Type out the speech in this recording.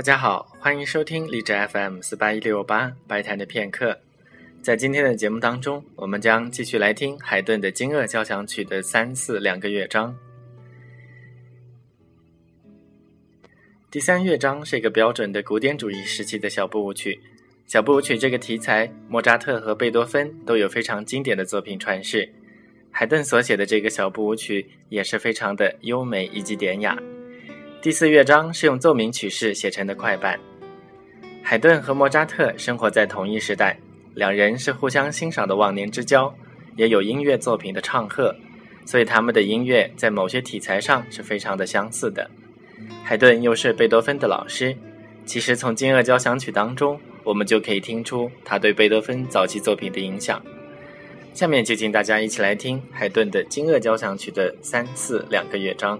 大家好，欢迎收听荔枝 FM 四八一六八白谈的片刻。在今天的节目当中，我们将继续来听海顿的《惊愕交响曲》的三四两个乐章。第三乐章是一个标准的古典主义时期的小步舞曲。小步舞曲这个题材，莫扎特和贝多芬都有非常经典的作品传世。海顿所写的这个小步舞曲也是非常的优美以及典雅。第四乐章是用奏鸣曲式写成的快板。海顿和莫扎特生活在同一时代，两人是互相欣赏的忘年之交，也有音乐作品的唱和，所以他们的音乐在某些题材上是非常的相似的。海顿又是贝多芬的老师，其实从《惊愕交响曲》当中，我们就可以听出他对贝多芬早期作品的影响。下面就请大家一起来听海顿的《惊愕交响曲》的三四两个乐章。